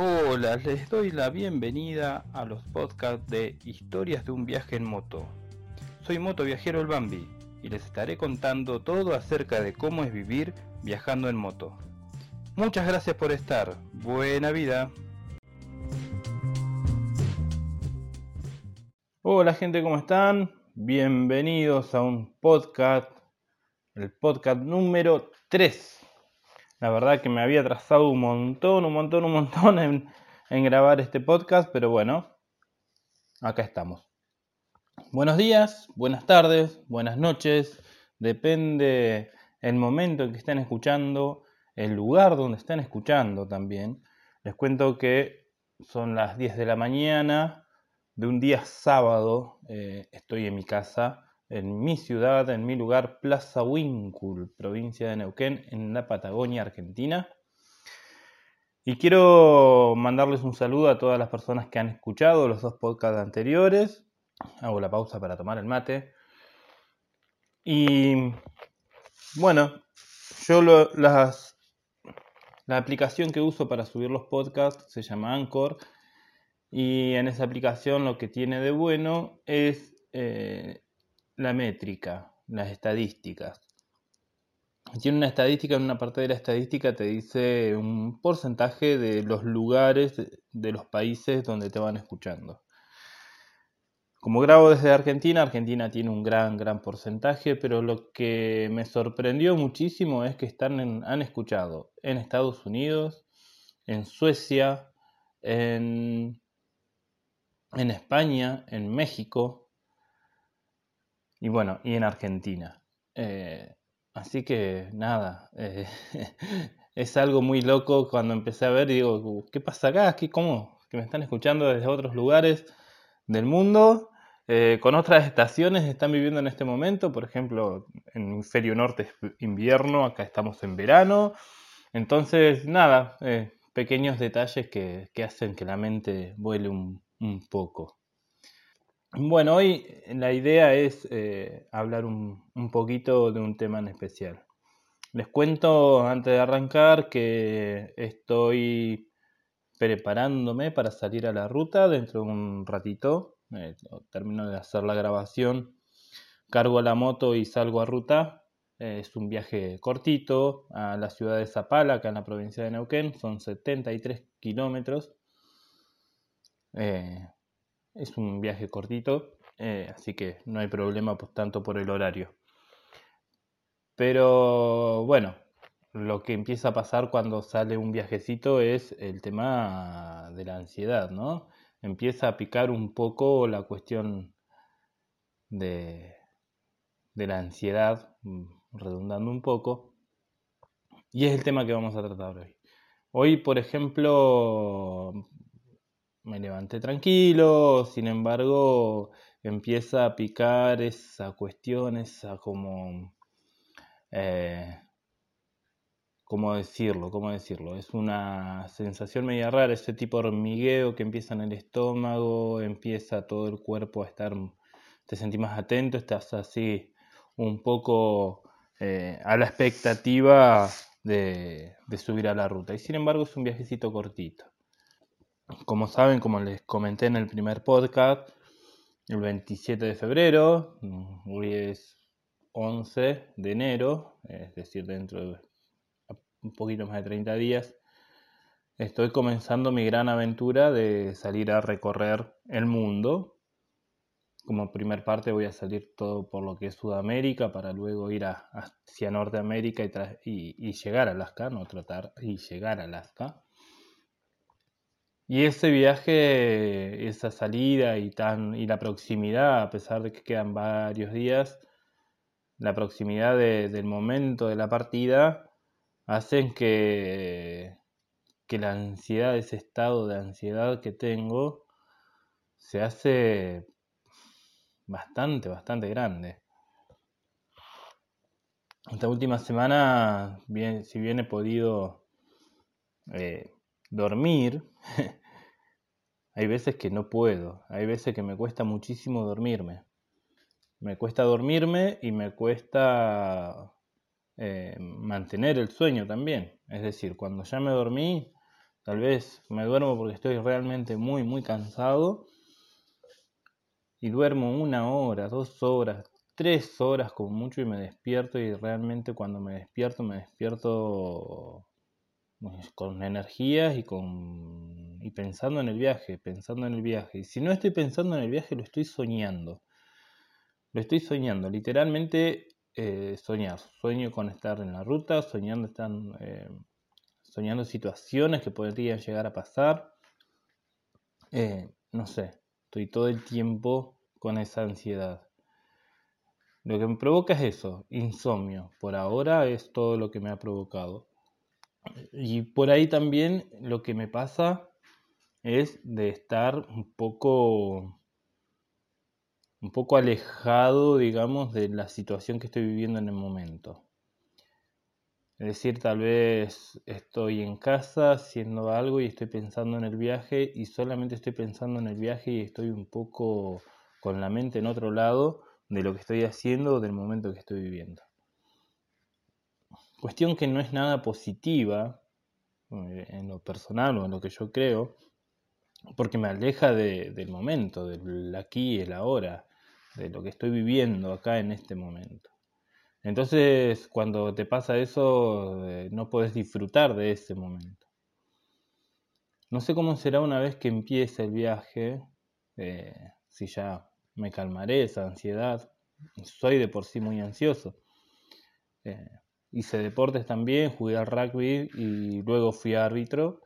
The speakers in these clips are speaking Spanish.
Hola, les doy la bienvenida a los podcasts de Historias de un viaje en moto. Soy moto viajero el Bambi y les estaré contando todo acerca de cómo es vivir viajando en moto. Muchas gracias por estar. Buena vida. Hola gente, ¿cómo están? Bienvenidos a un podcast, el podcast número 3 la verdad que me había trazado un montón, un montón, un montón en, en grabar este podcast, pero bueno, acá estamos. Buenos días, buenas tardes, buenas noches, depende el momento en que estén escuchando, el lugar donde estén escuchando también. Les cuento que son las 10 de la mañana de un día sábado, eh, estoy en mi casa en mi ciudad, en mi lugar, Plaza Wincul, provincia de Neuquén, en la Patagonia, Argentina. Y quiero mandarles un saludo a todas las personas que han escuchado los dos podcasts anteriores. Hago la pausa para tomar el mate. Y bueno, yo las, la aplicación que uso para subir los podcasts se llama Anchor. Y en esa aplicación lo que tiene de bueno es eh, la métrica, las estadísticas. Tiene una estadística, en una parte de la estadística te dice un porcentaje de los lugares de los países donde te van escuchando. Como grabo desde Argentina, Argentina tiene un gran, gran porcentaje, pero lo que me sorprendió muchísimo es que están han escuchado en Estados Unidos, en Suecia, en, en España, en México, y bueno, y en Argentina. Eh, así que nada, eh, es algo muy loco cuando empecé a ver, digo, ¿qué pasa acá? ¿Qué, ¿Cómo? Que me están escuchando desde otros lugares del mundo, eh, con otras estaciones están viviendo en este momento, por ejemplo, en el hemisferio norte es invierno, acá estamos en verano. Entonces, nada, pequeños detalles que, hacen que la mente vuele un poco. Bueno, hoy la idea es eh, hablar un, poquito de un tema en especial. Les cuento antes de arrancar que estoy preparándome para salir a la ruta dentro de un ratito. Eh, termino de hacer la grabación, cargo la moto y salgo a ruta. Eh, es un viaje cortito a la ciudad de Zapala, acá en la provincia de Neuquén. Son 73 kilómetros. Es un viaje cortito, eh, así que no hay problema tanto por el horario. Pero bueno, lo que empieza a pasar cuando sale un viajecito es el tema de la ansiedad, ¿no? Empieza a picar un poco la cuestión de, de la ansiedad, mm, redundando un poco, y es el tema que vamos a tratar hoy. Hoy, por ejemplo, me levanté tranquilo, sin embargo empieza a picar esa cuestión, esa como... Eh, ¿Cómo decirlo? ¿Cómo decirlo? Es una sensación media rara, ese tipo de hormigueo que empieza en el estómago, empieza todo el cuerpo a estar, te sentís más atento, estás así un poco eh, a la expectativa de subir a la ruta. Y sin embargo es un viajecito cortito. Como saben, como les comenté en el primer podcast, el 27 de febrero, hoy es 11 de enero, es decir, dentro de un poquito más de 30 días, estoy comenzando mi gran aventura de salir a recorrer el mundo. Como primer parte voy a salir todo por lo que es Sudamérica para luego ir hacia Norteamérica y, y, llegar a Alaska, no tratar y llegar a Alaska. Y ese viaje, esa salida y, tan, y la proximidad, a pesar de que quedan varios días, la proximidad del momento de la partida hacen que, que la ansiedad, ese estado de ansiedad que tengo, se hace bastante, bastante grande. Esta última semana, si bien he podido eh, dormir, hay veces que no puedo, hay veces que me cuesta muchísimo dormirme. Me cuesta dormirme y me cuesta eh, mantener el sueño también. Es decir, cuando ya me dormí, Tal vez me duermo porque estoy realmente muy, muy cansado. Y duermo una hora, dos horas, tres horas como mucho y me despierto y realmente cuando me despierto me despierto con energías y con y pensando en el viaje, pensando en el viaje. Y si no estoy pensando en el viaje, lo estoy soñando. Lo estoy soñando, literalmente eh, soñar. Sueño con estar en la ruta, soñando, están, eh, soñando situaciones que podrían llegar a pasar. Eh, no sé, estoy todo el tiempo con esa ansiedad. Lo que me provoca es eso, insomnio. Por ahora es todo lo que me ha provocado. Y por ahí también lo que me pasa es de estar un poco un poco alejado, digamos, de la situación que estoy viviendo en el momento. Es decir, tal vez estoy en casa haciendo algo y estoy pensando en el viaje y solamente estoy pensando en el viaje y estoy un poco con la mente en otro lado de lo que estoy haciendo o del momento que estoy viviendo. Cuestión que no es nada positiva eh, en lo personal o en lo que yo creo, porque me aleja del momento, del aquí el ahora, de lo que estoy viviendo acá en este momento. Entonces, cuando te pasa eso, eh, no puedes disfrutar de ese momento. No sé cómo será una vez que empiece el viaje, eh, si ya me calmaré esa ansiedad. Soy de por sí muy ansioso. Hice deportes también, jugué al rugby y luego fui árbitro.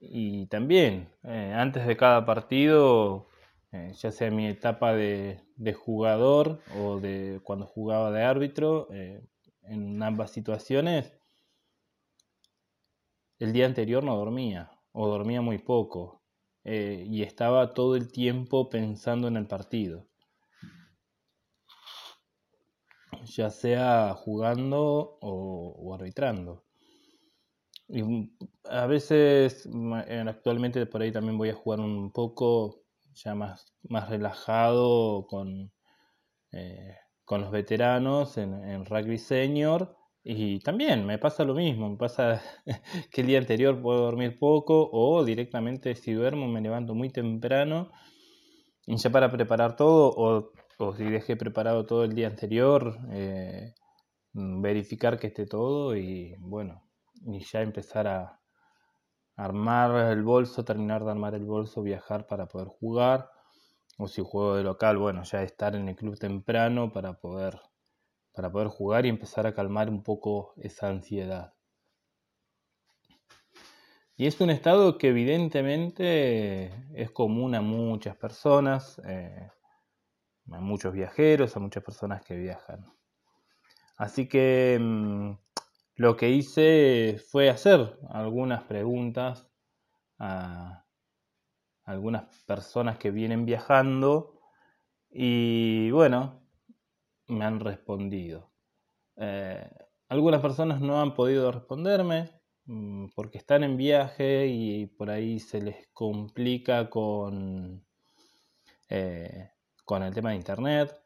Y también, antes de cada partido, eh, ya sea mi etapa de, jugador o de cuando jugaba de árbitro, eh, en ambas situaciones, el día anterior no dormía o dormía muy poco eh, y estaba todo el tiempo pensando en el partido, ya sea jugando o, arbitrando. Y mm, a veces, actualmente por ahí también voy a jugar un poco ya más, más relajado con, eh, con los veteranos en, rugby senior. Y también me pasa lo mismo, me pasa que el día anterior puedo dormir poco o directamente si duermo me levanto muy temprano y ya para preparar todo o, o si dejé preparado todo el día anterior, eh, verificar que esté todo y bueno, y ya empezar a, armar el bolso, terminar de armar el bolso, viajar para poder jugar. O si juego de local, bueno, ya estar en el club temprano para poder, para poder jugar y empezar a calmar un poco esa ansiedad. Y es un estado que evidentemente es común a muchas personas, eh, a muchos viajeros, a muchas personas que viajan. Así que mm, lo que hice fue hacer algunas preguntas a algunas personas que vienen viajando y bueno, me han respondido. Eh, algunas personas no han podido responderme mm, porque están en viaje y por ahí se les complica con, eh, con el tema de internet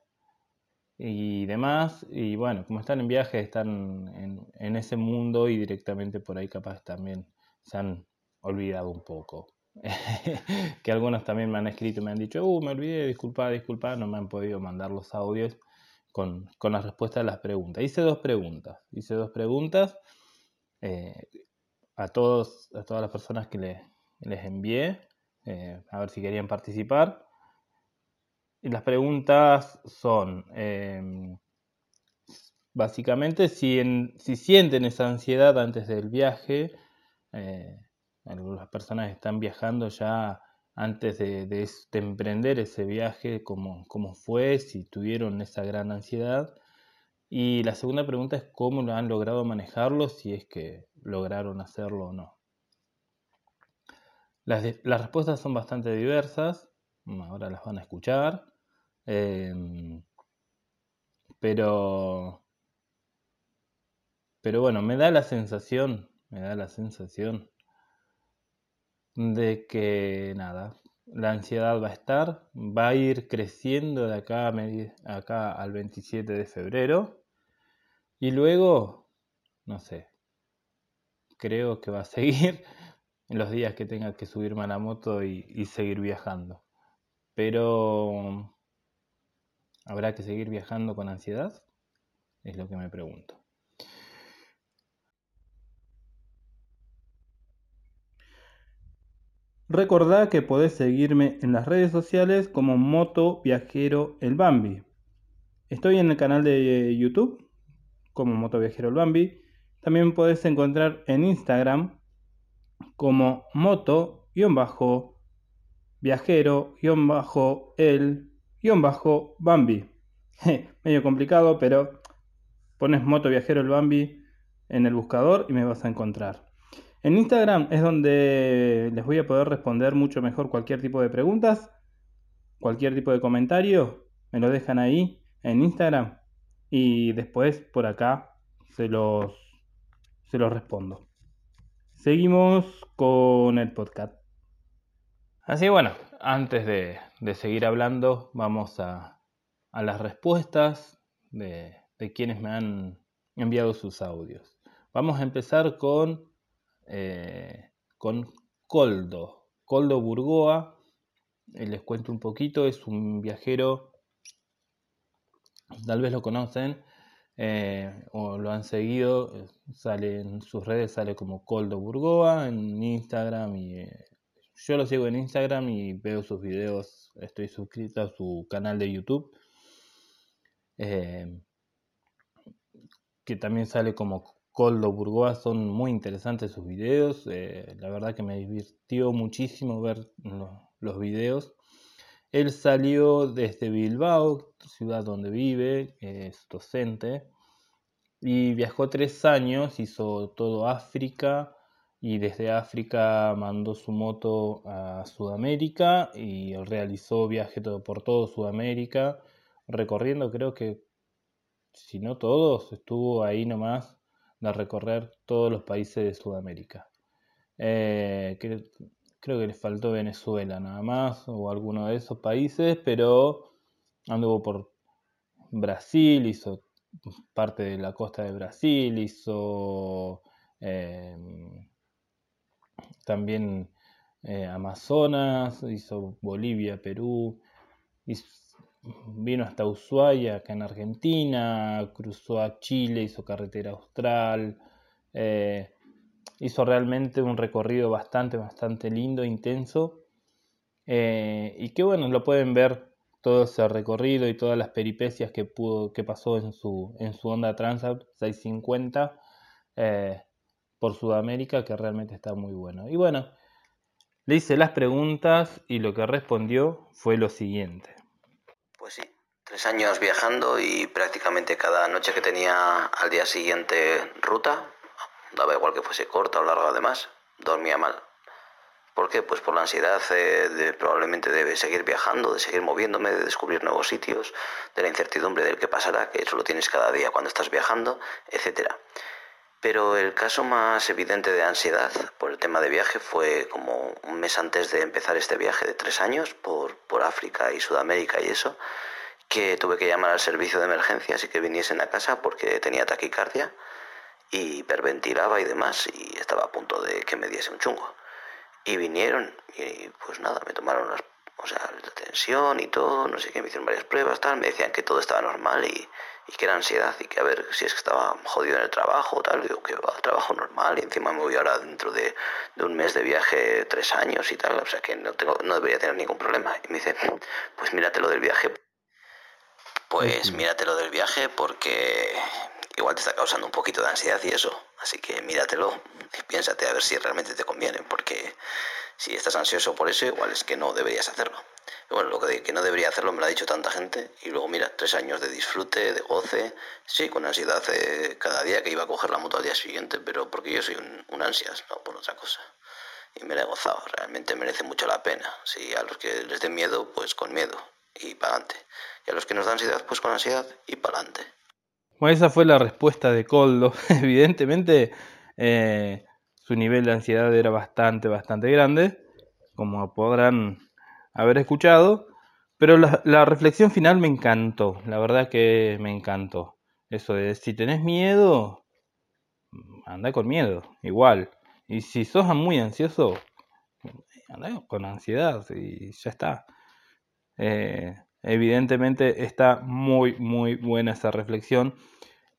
y demás. Y bueno, como están en viaje, están en, en, ese mundo y directamente por ahí capaz también se han olvidado un poco. que algunos también me han escrito y me han dicho, uh, me olvidé, disculpa, disculpa, no me han podido mandar los audios con, con la respuesta a las preguntas. Hice dos preguntas, hice dos preguntas eh, a, todos, a todas las personas que les, les envié, eh, a ver si querían participar. Las preguntas son, em, básicamente, si, si, sienten esa ansiedad antes del viaje, eh, algunas personas están viajando ya antes de, emprender ese viaje, cómo, cómo fue, si tuvieron esa gran ansiedad. Y la segunda pregunta es cómo lo han logrado manejarlo, si es que lograron hacerlo o no. Las, las respuestas son bastante diversas, ahora las van a escuchar. Em, pero, pero bueno, me da la sensación, me da la sensación de que nada, la ansiedad va a estar, va a ir creciendo de acá, a acá al 27 de febrero y luego, no sé, creo que va a seguir, los días que tenga que subirme a la moto y, seguir viajando. Pero, ¿habrá que seguir viajando con ansiedad? Es lo que me pregunto. Recordá que podés seguirme en las redes sociales como Moto Viajero El Bambi. Estoy en el canal de YouTube como Moto Viajero El Bambi. También podés encontrar en Instagram como moto-viajero-el-bambi. Medio complicado, pero pones moto viajero el Bambi en el buscador y me vas a encontrar. En Instagram es donde les voy a poder responder mucho mejor cualquier tipo de preguntas, cualquier tipo de comentario, me lo dejan ahí en Instagram y después por acá se los, se los respondo. Seguimos con el podcast. Así bueno, antes de, seguir hablando, vamos a, las respuestas de, quienes me han enviado sus audios. Vamos a empezar con, eh, con Coldo. Coldo Burgoa, eh, les cuento un poquito, es un viajero, tal vez lo conocen, eh, o lo han seguido, sale en sus redes, sale como Coldo Burgoa en Instagram y yo lo sigo en Instagram y veo sus videos, estoy suscrito a su canal de YouTube, que también sale como Coldo Burgoa, son muy interesantes sus videos, la verdad que me divirtió muchísimo ver los videos. Él salió desde Bilbao, ciudad donde vive, es docente, y viajó tres años, hizo todo África y desde África mandó su moto a Sudamérica y realizó viaje por todo Sudamérica, recorriendo creo que, si no todos, estuvo ahí nomás de recorrer todos los países de Sudamérica. Eh, creo que le faltó Venezuela nada más, o alguno de esos países, pero anduvo por Brasil, hizo parte de la costa de Brasil, hizo em, también eh, Amazonas, hizo Bolivia, Perú, vino hasta Ushuaia, acá en Argentina, cruzó a Chile, hizo carretera austral. Eh, hizo realmente un recorrido bastante, bastante lindo, intenso. Eh, y que bueno, lo pueden ver todo ese recorrido y todas las peripecias que pudo, que pasó en su, en su Honda Transalp 650 eh, por Sudamérica, que realmente está muy bueno. Y bueno, le hice las preguntas y lo que respondió fue lo siguiente. Pues sí, tres años viajando y prácticamente cada noche que tenía al día siguiente ruta, daba igual que fuese corta o larga además, dormía mal. ¿Por qué? Pues por la ansiedad de, probablemente de seguir viajando, de seguir moviéndome, de descubrir nuevos sitios, de la incertidumbre del que pasará, que eso lo tienes cada día cuando estás viajando, etc. Pero el caso más evidente de ansiedad por el tema de viaje fue como un mes antes de empezar este viaje de tres años por, por África y Sudamérica y eso, que tuve que llamar al servicio de emergencias y que viniesen a casa porque tenía taquicardia y hiperventilaba y demás y estaba a punto de que me diese un chungo. Y vinieron y pues nada, me tomaron las, o sea, la tensión y todo, no sé qué, me hicieron varias pruebas, tal, me decían que todo estaba normal y, y que era ansiedad y que a ver si es que estaba jodido en el trabajo, tal, digo que va, trabajo normal y encima me voy ahora dentro de, de, un mes de viaje, tres años y tal, o sea que no, tengo, no debería tener ningún problema. Y me dice, pues míratelo del viaje. Pues míratelo del viaje porque igual te está causando un poquito de ansiedad y eso. Así que míratelo y piénsate a ver si realmente te conviene, porque si estás ansioso por eso, igual es que no deberías hacerlo. Bueno, lo que, no debería hacerlo me lo ha dicho tanta gente. Y luego, mira, tres años de disfrute, de goce. Sí, con ansiedad eh, cada día que iba a coger la moto al día siguiente, pero porque yo soy un, un ansias, no por otra cosa. Y me la he gozado, realmente merece mucho la pena. Si a los que les dé miedo, pues con miedo y para adelante. Y a los que nos da ansiedad, pues con ansiedad y para adelante. Bueno, esa fue la respuesta de Coldo. Evidentemente, eh, su nivel de ansiedad era bastante, bastante grande, como podrán haber escuchado. Pero la, reflexión final me encantó, la verdad que me encantó. Eso de si tenés miedo, anda con miedo, igual. Y si sos muy ansioso, con ansiedad y ya está. Eh, evidentemente está muy, muy buena esa reflexión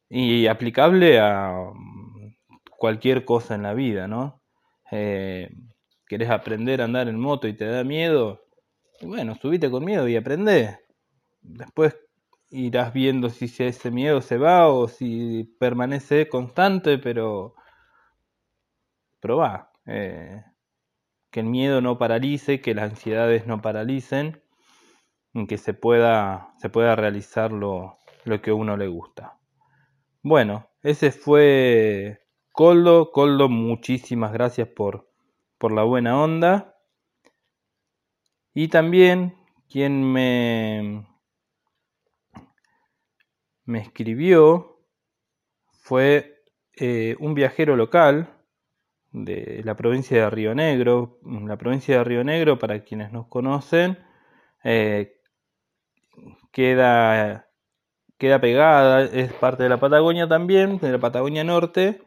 y aplicable a mm, cualquier cosa en la vida, ¿no? Eh, ¿Querés aprender a andar en moto y te da miedo? Bueno, subite con miedo y aprende. Después irás viendo si ese miedo se va o si permanece constante, pero probá. Eh, que el miedo no paralice, que las ansiedades no paralicen, que se pueda, se pueda realizar lo, lo que a uno le gusta. Bueno, ese fue Coldo. Coldo, muchísimas gracias por, por la buena onda. Y también quien me, me escribió fue eh, un viajero local de la provincia de Río Negro. La provincia de Río Negro, para quienes nos conocen, eh, queda, queda pegada, es parte de la Patagonia también, de la Patagonia Norte,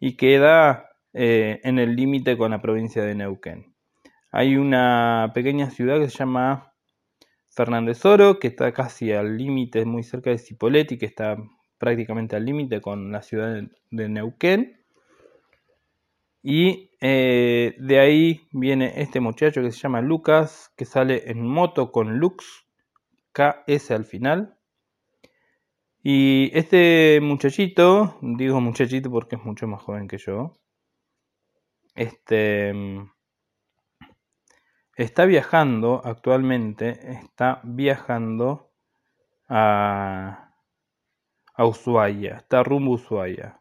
y queda eh, en el límite con la provincia de Neuquén. Hay una pequeña ciudad que se llama Fernández Oro, que está casi al límite, muy cerca de Cipolletti, que está prácticamente al límite con la ciudad de Neuquén. Y eh, de ahí viene este muchacho que se llama Lucas, que sale en moto con Lux, KS al final. Y este muchachito, digo muchachito porque es mucho más joven que yo, este está viajando actualmente, está viajando a, a Ushuaia, está rumbo a Ushuaia.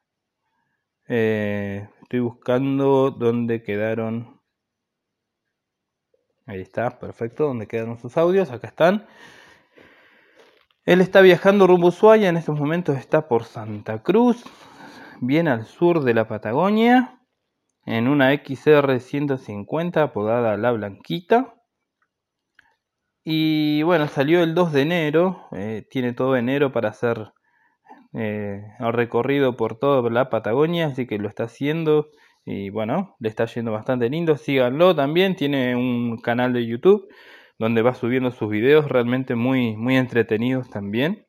Eh, estoy buscando dónde quedaron. Ahí está, perfecto, dónde quedaron sus audios, acá están. Él está viajando rumbo Ushuaia, en estos momentos está por Santa Cruz, bien al sur de la Patagonia en una XR 150 apodada La Blanquita. Y bueno, salió el 2 de enero, eh, tiene todo enero para hacer eh, el recorrido por toda la Patagonia, así que lo está haciendo y bueno, le está yendo bastante lindo, síganlo también, tiene un canal de YouTube donde va subiendo sus videos realmente muy, muy entretenidos también.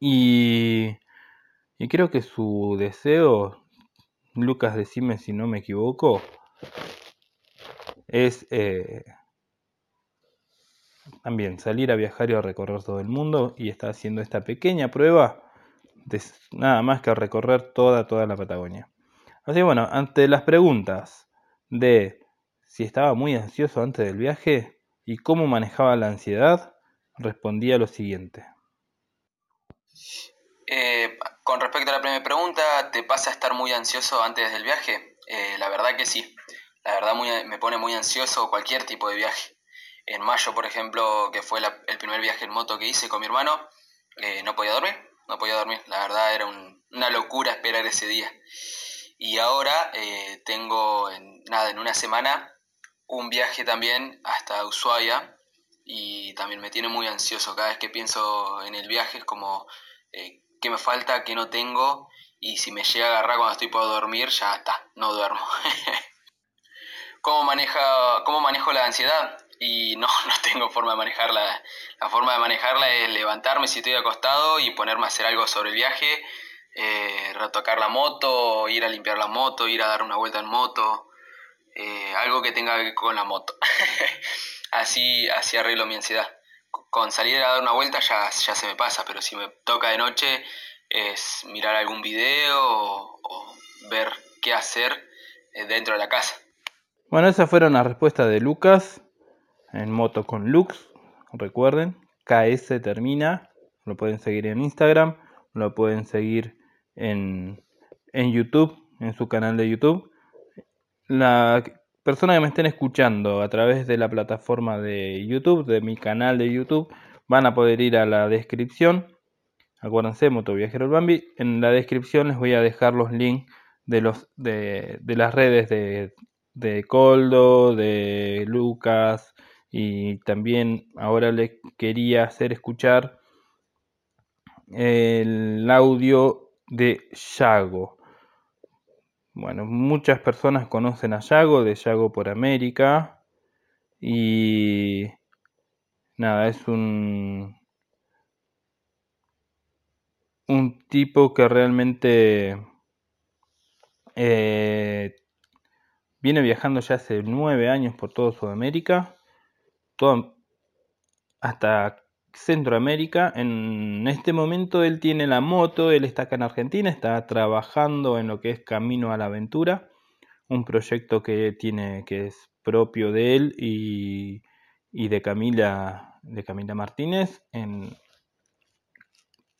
Y, y creo que su deseo Lucas, decime si no me equivoco, es eh, también salir a viajar y a recorrer todo el mundo y está haciendo esta pequeña prueba de nada más que recorrer toda, toda la Patagonia. Así que bueno, ante las preguntas de si estaba muy ansioso antes del viaje y cómo manejaba la ansiedad, respondía lo siguiente. Eh, con respecto a la primera pregunta, ¿te pasa estar muy ansioso antes del viaje? Eh, la verdad que sí. La verdad me pone muy ansioso cualquier tipo de viaje. En mayo, por ejemplo, que fue el primer viaje en moto que hice con mi hermano, eh, no podía dormir, no podía dormir. La verdad era una locura esperar ese día. Y ahora eh, tengo, en, nada, en una semana, un viaje también hasta Ushuaia y también me tiene muy ansioso. Cada vez que pienso en el viaje es como qué me falta, qué no tengo, y si me llega a agarrar cuando estoy por dormir, ya está, no duermo. ¿Cómo, maneja, ¿Cómo manejo la ansiedad? Y no, no tengo forma de manejarla. La forma de manejarla es levantarme si estoy acostado y ponerme a hacer algo sobre el viaje, eh, retocar la moto, ir a limpiar la moto, ir a dar una vuelta en moto, eh, algo que tenga que ver con la moto. así, así arreglo mi ansiedad con salir a dar una vuelta ya, ya se me pasa, pero si me toca de noche es mirar algún video o, ver qué hacer eh, dentro de la casa. Bueno, esa fueron las respuestas de Lucas en moto con Lux. Recuerden, KS termina. Lo pueden seguir en Instagram, lo pueden seguir en, en YouTube, en su canal de YouTube. La personas que me estén escuchando a través de la plataforma de YouTube, de mi canal de YouTube, van a poder ir a la descripción. Acuérdense, Motoviajero el Bambi. En la descripción les voy a dejar los links de, los, de, las redes de, de Coldo, de Lucas y también ahora les quería hacer escuchar el audio de Yago. Bueno, muchas personas conocen a Yago, de Yago por América. Y nada, es un, un tipo que realmente eh, viene viajando ya hace nueve años por toda Sudamérica, todo, hasta Centroamérica. En este momento él tiene la moto, él está acá en Argentina, está trabajando en lo que es Camino a la Aventura, un proyecto que tiene que es propio de él y, y de Camila de Camila Martínez. En,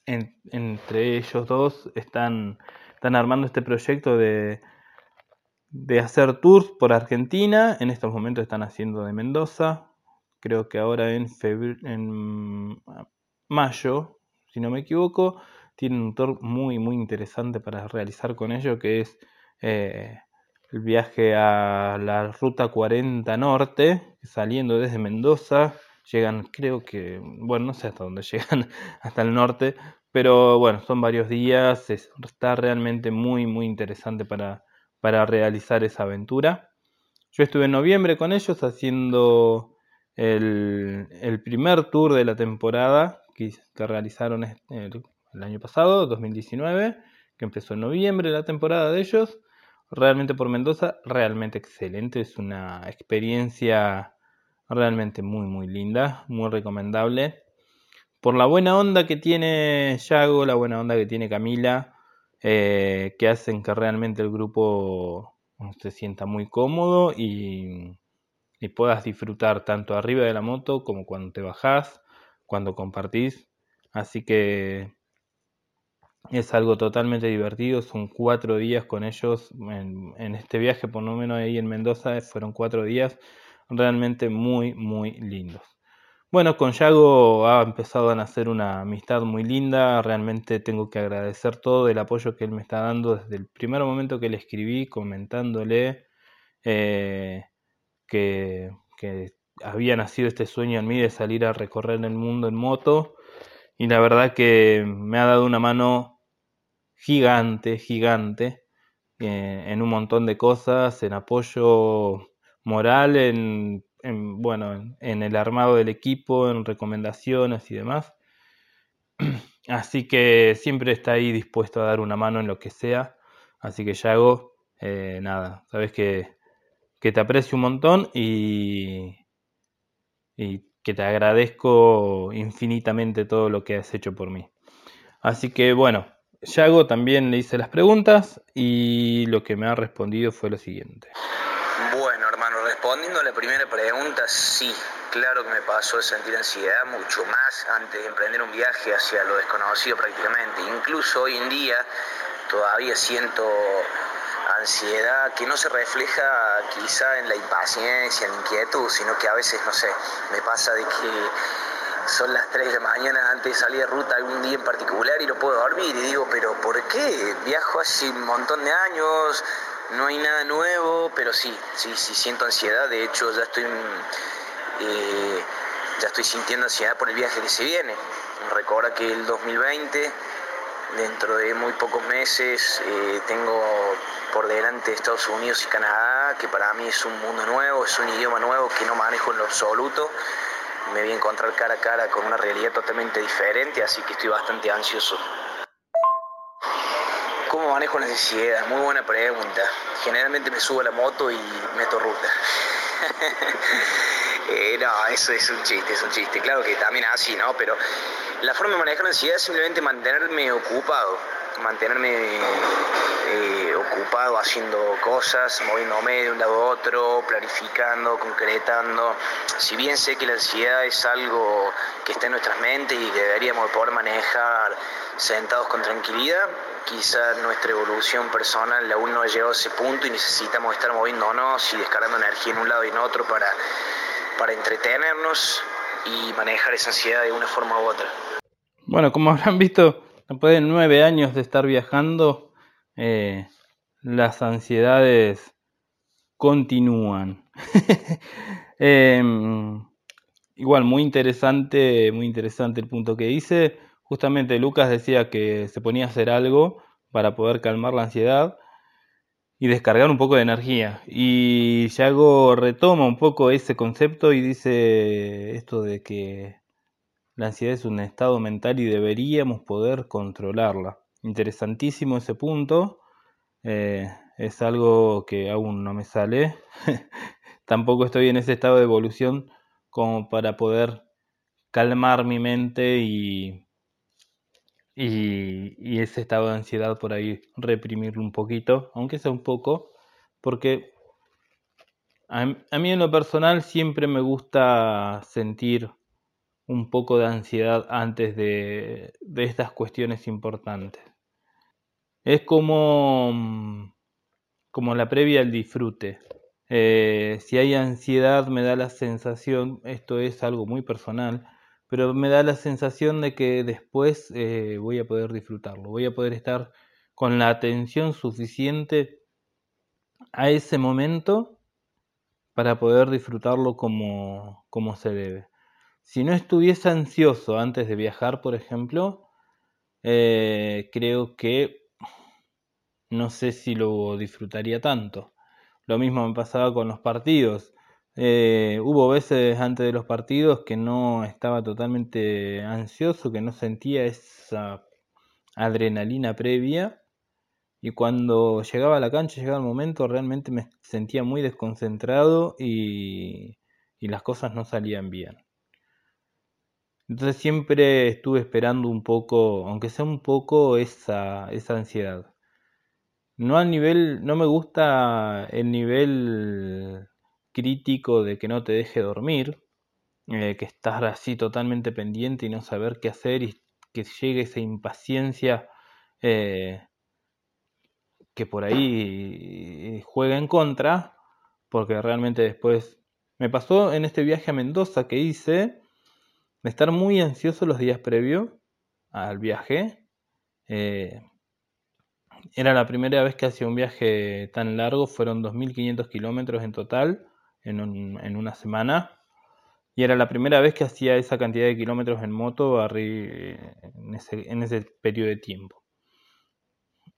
entre ellos dos están, están armando este proyecto de, de hacer tours por Argentina. En estos momentos están haciendo de Mendoza. Creo que ahora en, en mayo, si no me equivoco, tienen un tour muy, muy interesante para realizar con ellos, que es eh, el viaje a la Ruta 40 Norte, saliendo desde Mendoza. Llegan, creo que, bueno, no sé hasta dónde llegan, hasta el norte, pero bueno, son varios días, está realmente muy, muy interesante para, para realizar esa aventura. Yo estuve en noviembre con ellos haciendo el, primer tour de la temporada que, realizaron el, el, año pasado, 2019, que empezó en noviembre la temporada de ellos. Realmente por Mendoza, realmente excelente, es una experiencia realmente muy, muy linda, muy recomendable por la buena onda que tiene Yago, la buena onda que tiene Camila, eh, que hacen que realmente el grupo se sienta muy cómodo y, y, puedas disfrutar tanto arriba de la moto como cuando te bajás, cuando compartís. Así que es algo totalmente divertido. Son cuatro días con ellos en, este viaje, por lo menos ahí en Mendoza, fueron cuatro días realmente muy, muy lindos. Bueno, con Yago ha empezado a nacer una amistad muy linda. Realmente tengo que agradecer todo el apoyo que él me está dando desde el primer momento que le escribí, comentándole eh, que, había nacido este sueño en mí de salir a recorrer el mundo en moto. Y la verdad que me ha dado una mano gigante, gigante, eh, en un montón de cosas, en apoyo moral, en en, bueno, en el armado del equipo, en recomendaciones y demás. Así que siempre está ahí dispuesto a dar una mano en lo que sea. Así que Yago, eh, nada, sabes que, que, te aprecio un montón y, y que te agradezco infinitamente todo lo que has hecho por mí. Así que bueno, Yago también le hice las preguntas y lo que me ha respondido fue lo siguiente. Respondiendo a la primera pregunta, sí, claro que me pasó de sentir ansiedad mucho más antes de emprender un viaje hacia lo desconocido prácticamente. Incluso hoy en día todavía siento ansiedad que no se refleja quizá en la impaciencia, en la inquietud, sino que a veces, no sé, me pasa de que son las 3 de la mañana antes de salir de ruta algún día en particular y no puedo dormir y digo, pero ¿por qué? Viajo hace un montón de años, no hay nada nuevo, pero sí, sí, sí siento ansiedad. De hecho, ya estoy, eh, ya estoy sintiendo ansiedad por el viaje que se viene. Recuerda que el 2020, dentro de muy pocos meses, eh, tengo por delante Estados Unidos y Canadá, que para mí es un mundo nuevo, es un idioma nuevo que no manejo en lo absoluto. Me voy a encontrar cara a cara con una realidad totalmente diferente, así que estoy bastante ansioso. ¿Cómo manejo la ansiedad? Muy buena pregunta. Generalmente me subo a la moto y meto ruta. eh, no, eso es un chiste, es un chiste. Claro que también así, ¿no? Pero la forma de manejar la ansiedad es simplemente mantenerme ocupado. Mantenerme eh, ocupado haciendo cosas, moviéndome de un lado a otro, planificando, concretando. Si bien sé que la ansiedad es algo que está en nuestras mentes y que deberíamos poder manejar sentados con tranquilidad, quizá nuestra evolución personal aún no ha llegado a ese punto y necesitamos estar moviéndonos y descargando energía en un lado y en otro para, para entretenernos y manejar esa ansiedad de una forma u otra. Bueno, como habrán visto, después de nueve años de estar viajando, eh, las ansiedades continúan. Em, igual, muy interesante, muy interesante el punto que hice justamente Lucas decía que se ponía a hacer algo para poder calmar la ansiedad. y descargar un poco de energía. Y Yago retoma un poco ese concepto y dice esto de que la ansiedad es un estado mental y deberíamos poder controlarla. Interesantísimo ese punto. Eh, es algo que aún no me sale. Tampoco estoy en ese estado de evolución como para poder calmar mi mente y, y, ese estado de ansiedad por ahí reprimirlo un poquito, aunque sea un poco, porque a, mí en lo personal siempre me gusta sentir un poco de ansiedad antes de, estas cuestiones importantes. Es como, como la previa al disfrute. Eh, si hay ansiedad me da la sensación, esto es algo muy personal, pero me da la sensación de que después eh, voy a poder disfrutarlo, voy a poder estar con la atención suficiente a ese momento para poder disfrutarlo como, como se debe. Si no estuviese ansioso antes de viajar, por ejemplo, eh, creo que no sé si lo disfrutaría tanto. Lo mismo me pasaba con los partidos. Eh, hubo veces antes de los partidos que no estaba totalmente ansioso, que no sentía esa adrenalina previa. Y cuando llegaba a la cancha, llegaba el momento, realmente me sentía muy desconcentrado y, y las cosas no salían bien. Entonces siempre estuve esperando un poco, aunque sea un poco, esa, esa ansiedad. No al nivel, no me gusta el nivel crítico de que no te deje dormir, eh, que estás así totalmente pendiente y no saber qué hacer y que llegue esa impaciencia eh, que por ahí juega en contra, porque realmente después me pasó en este viaje a Mendoza que hice de estar muy ansioso los días previos al viaje. Eh, era la primera vez que hacía un viaje tan largo, fueron 2.500 kilómetros en total en, una semana. Y era la primera vez que hacía esa cantidad de kilómetros en moto en ese, en ese periodo de tiempo.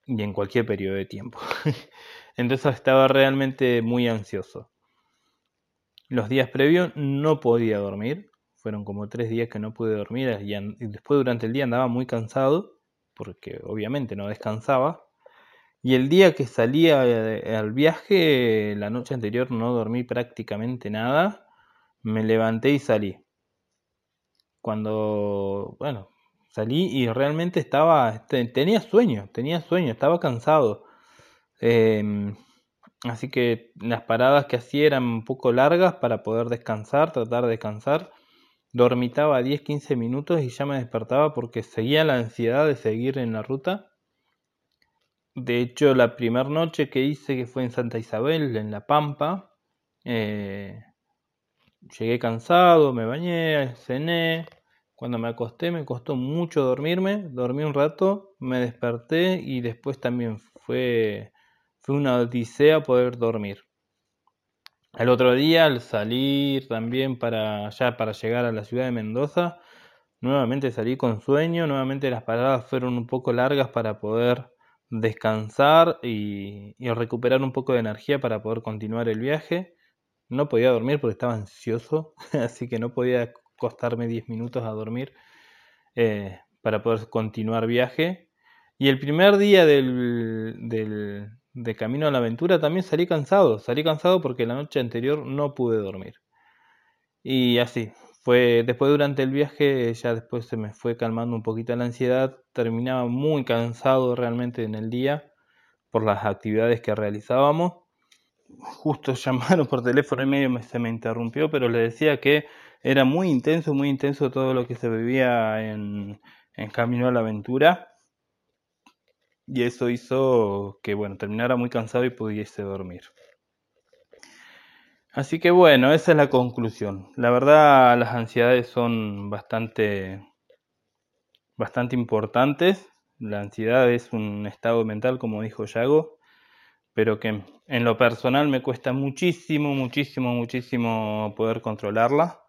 Y en cualquier periodo de tiempo. Entonces estaba realmente muy ansioso. Los días previos no podía dormir. Fueron como tres días que no pude dormir. Y después durante el día andaba muy cansado. Porque obviamente no descansaba. Y el día que salía al viaje, la noche anterior no dormí prácticamente nada. Me levanté y salí. Cuando, bueno, salí y realmente estaba, este, tenía sueño, tenía sueño, estaba cansado. Em, así que las paradas que hacía eran un poco largas para poder descansar, tratar de descansar. Dormitaba 10-15 minutos y ya me despertaba porque seguía la ansiedad de seguir en la ruta de hecho, la primera noche que hice, que fue en Santa Isabel, en La Pampa, eh, llegué cansado, me bañé, cené. Cuando me acosté me costó mucho dormirme, dormí un rato, me desperté y después también fue, fue una odisea poder dormir. El otro día, al salir también para ya para llegar a la ciudad de Mendoza, nuevamente salí con sueño, nuevamente las paradas fueron un poco largas para poder descansar y, recuperar un poco de energía para poder continuar el viaje. No podía dormir porque estaba ansioso, así que no podía costarme 10 minutos a dormir eh, para poder continuar viaje. Y el primer día del, del, de camino a la aventura también salí cansado, salí cansado porque la noche anterior no pude dormir. Y así, fue después durante el viaje ya después se me fue calmando un poquito la ansiedad terminaba muy cansado realmente en el día por las actividades que realizábamos justo llamaron por teléfono y medio se me interrumpió pero le decía que era muy intenso muy intenso todo lo que se vivía en, en camino a la aventura y eso hizo que bueno terminara muy cansado y pudiese dormir Así que bueno, esa es la conclusión. La verdad, las ansiedades son bastante, bastante importantes. La ansiedad es un estado mental, como dijo Yago, pero que en lo personal me cuesta muchísimo, muchísimo, muchísimo poder controlarla.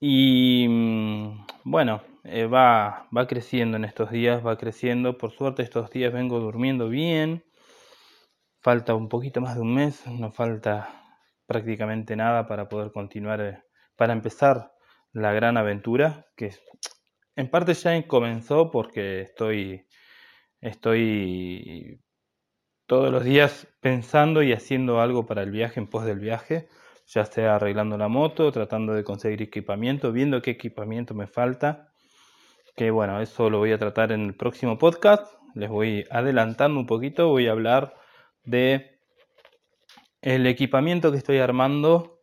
Y mm, bueno, eh, va, va creciendo en estos días, va creciendo. Por suerte estos días vengo durmiendo bien falta un poquito más de un mes, no falta prácticamente nada para poder continuar, eh, para empezar la gran aventura, que en parte ya comenzó porque estoy, estoy todos los días pensando y haciendo algo para el viaje, en pos del viaje, ya sea arreglando la moto, tratando de conseguir equipamiento, viendo qué equipamiento me falta, que bueno, eso lo voy a tratar en el próximo podcast, les voy adelantando un poquito, voy a hablar de el equipamiento que estoy armando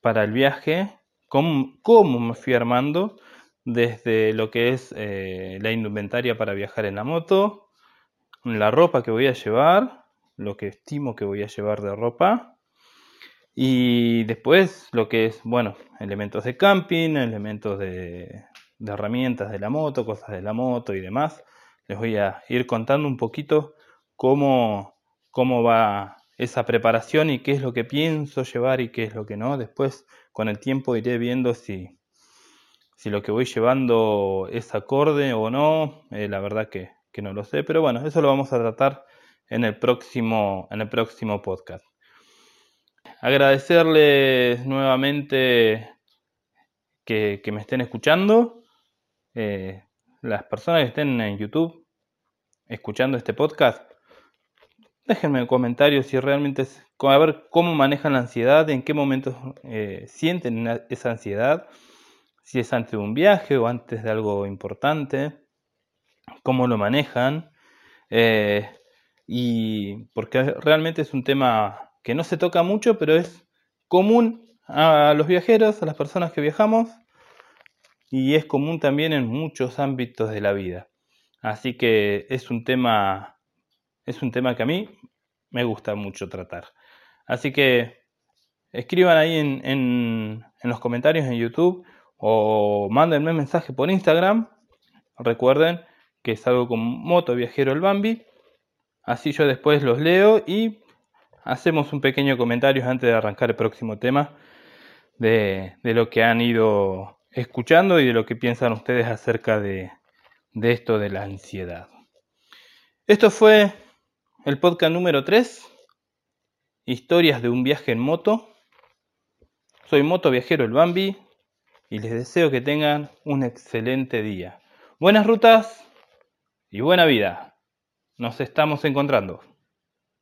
para el viaje, cómo, me fui armando desde lo que es eh, la indumentaria para viajar en la moto, la ropa que voy a llevar, lo que estimo que voy a llevar de ropa, y después lo que es, bueno, elementos de camping, elementos de, herramientas de la moto, cosas de la moto y demás. Les voy a ir contando un poquito cómo, cómo va esa preparación y qué es lo que pienso llevar y qué es lo que no. Después, con el tiempo, iré viendo si, si lo que voy llevando es acorde o no. Eh, la verdad que, que, no lo sé, pero bueno, eso lo vamos a tratar en el próximo, en el próximo podcast. Agradecerles nuevamente que, me estén escuchando. Eh, las personas que estén en YouTube escuchando este podcast, Déjenme en comentarios si realmente es, a ver cómo manejan la ansiedad, en qué momentos eh, sienten esa ansiedad, si es antes de un viaje o antes de algo importante, cómo lo manejan. Eh, y porque realmente es un tema que no se toca mucho, pero es común a los viajeros, a las personas que viajamos, y es común también en muchos ámbitos de la vida. Así que es un tema es un tema que a mí me gusta mucho tratar. Así que escriban ahí en, en, los comentarios en YouTube o mándenme un mensaje por Instagram. Recuerden que salgo con Moto Viajero el Bambi. Así yo después los leo y hacemos un pequeño comentario antes de arrancar el próximo tema de, lo que han ido escuchando y de lo que piensan ustedes acerca de, de esto de la ansiedad. Esto fue el podcast número 3, historias de un viaje en moto. Soy Moto Viajero el Bambi y les deseo que tengan un excelente día. Buenas rutas y buena vida. Nos estamos encontrando.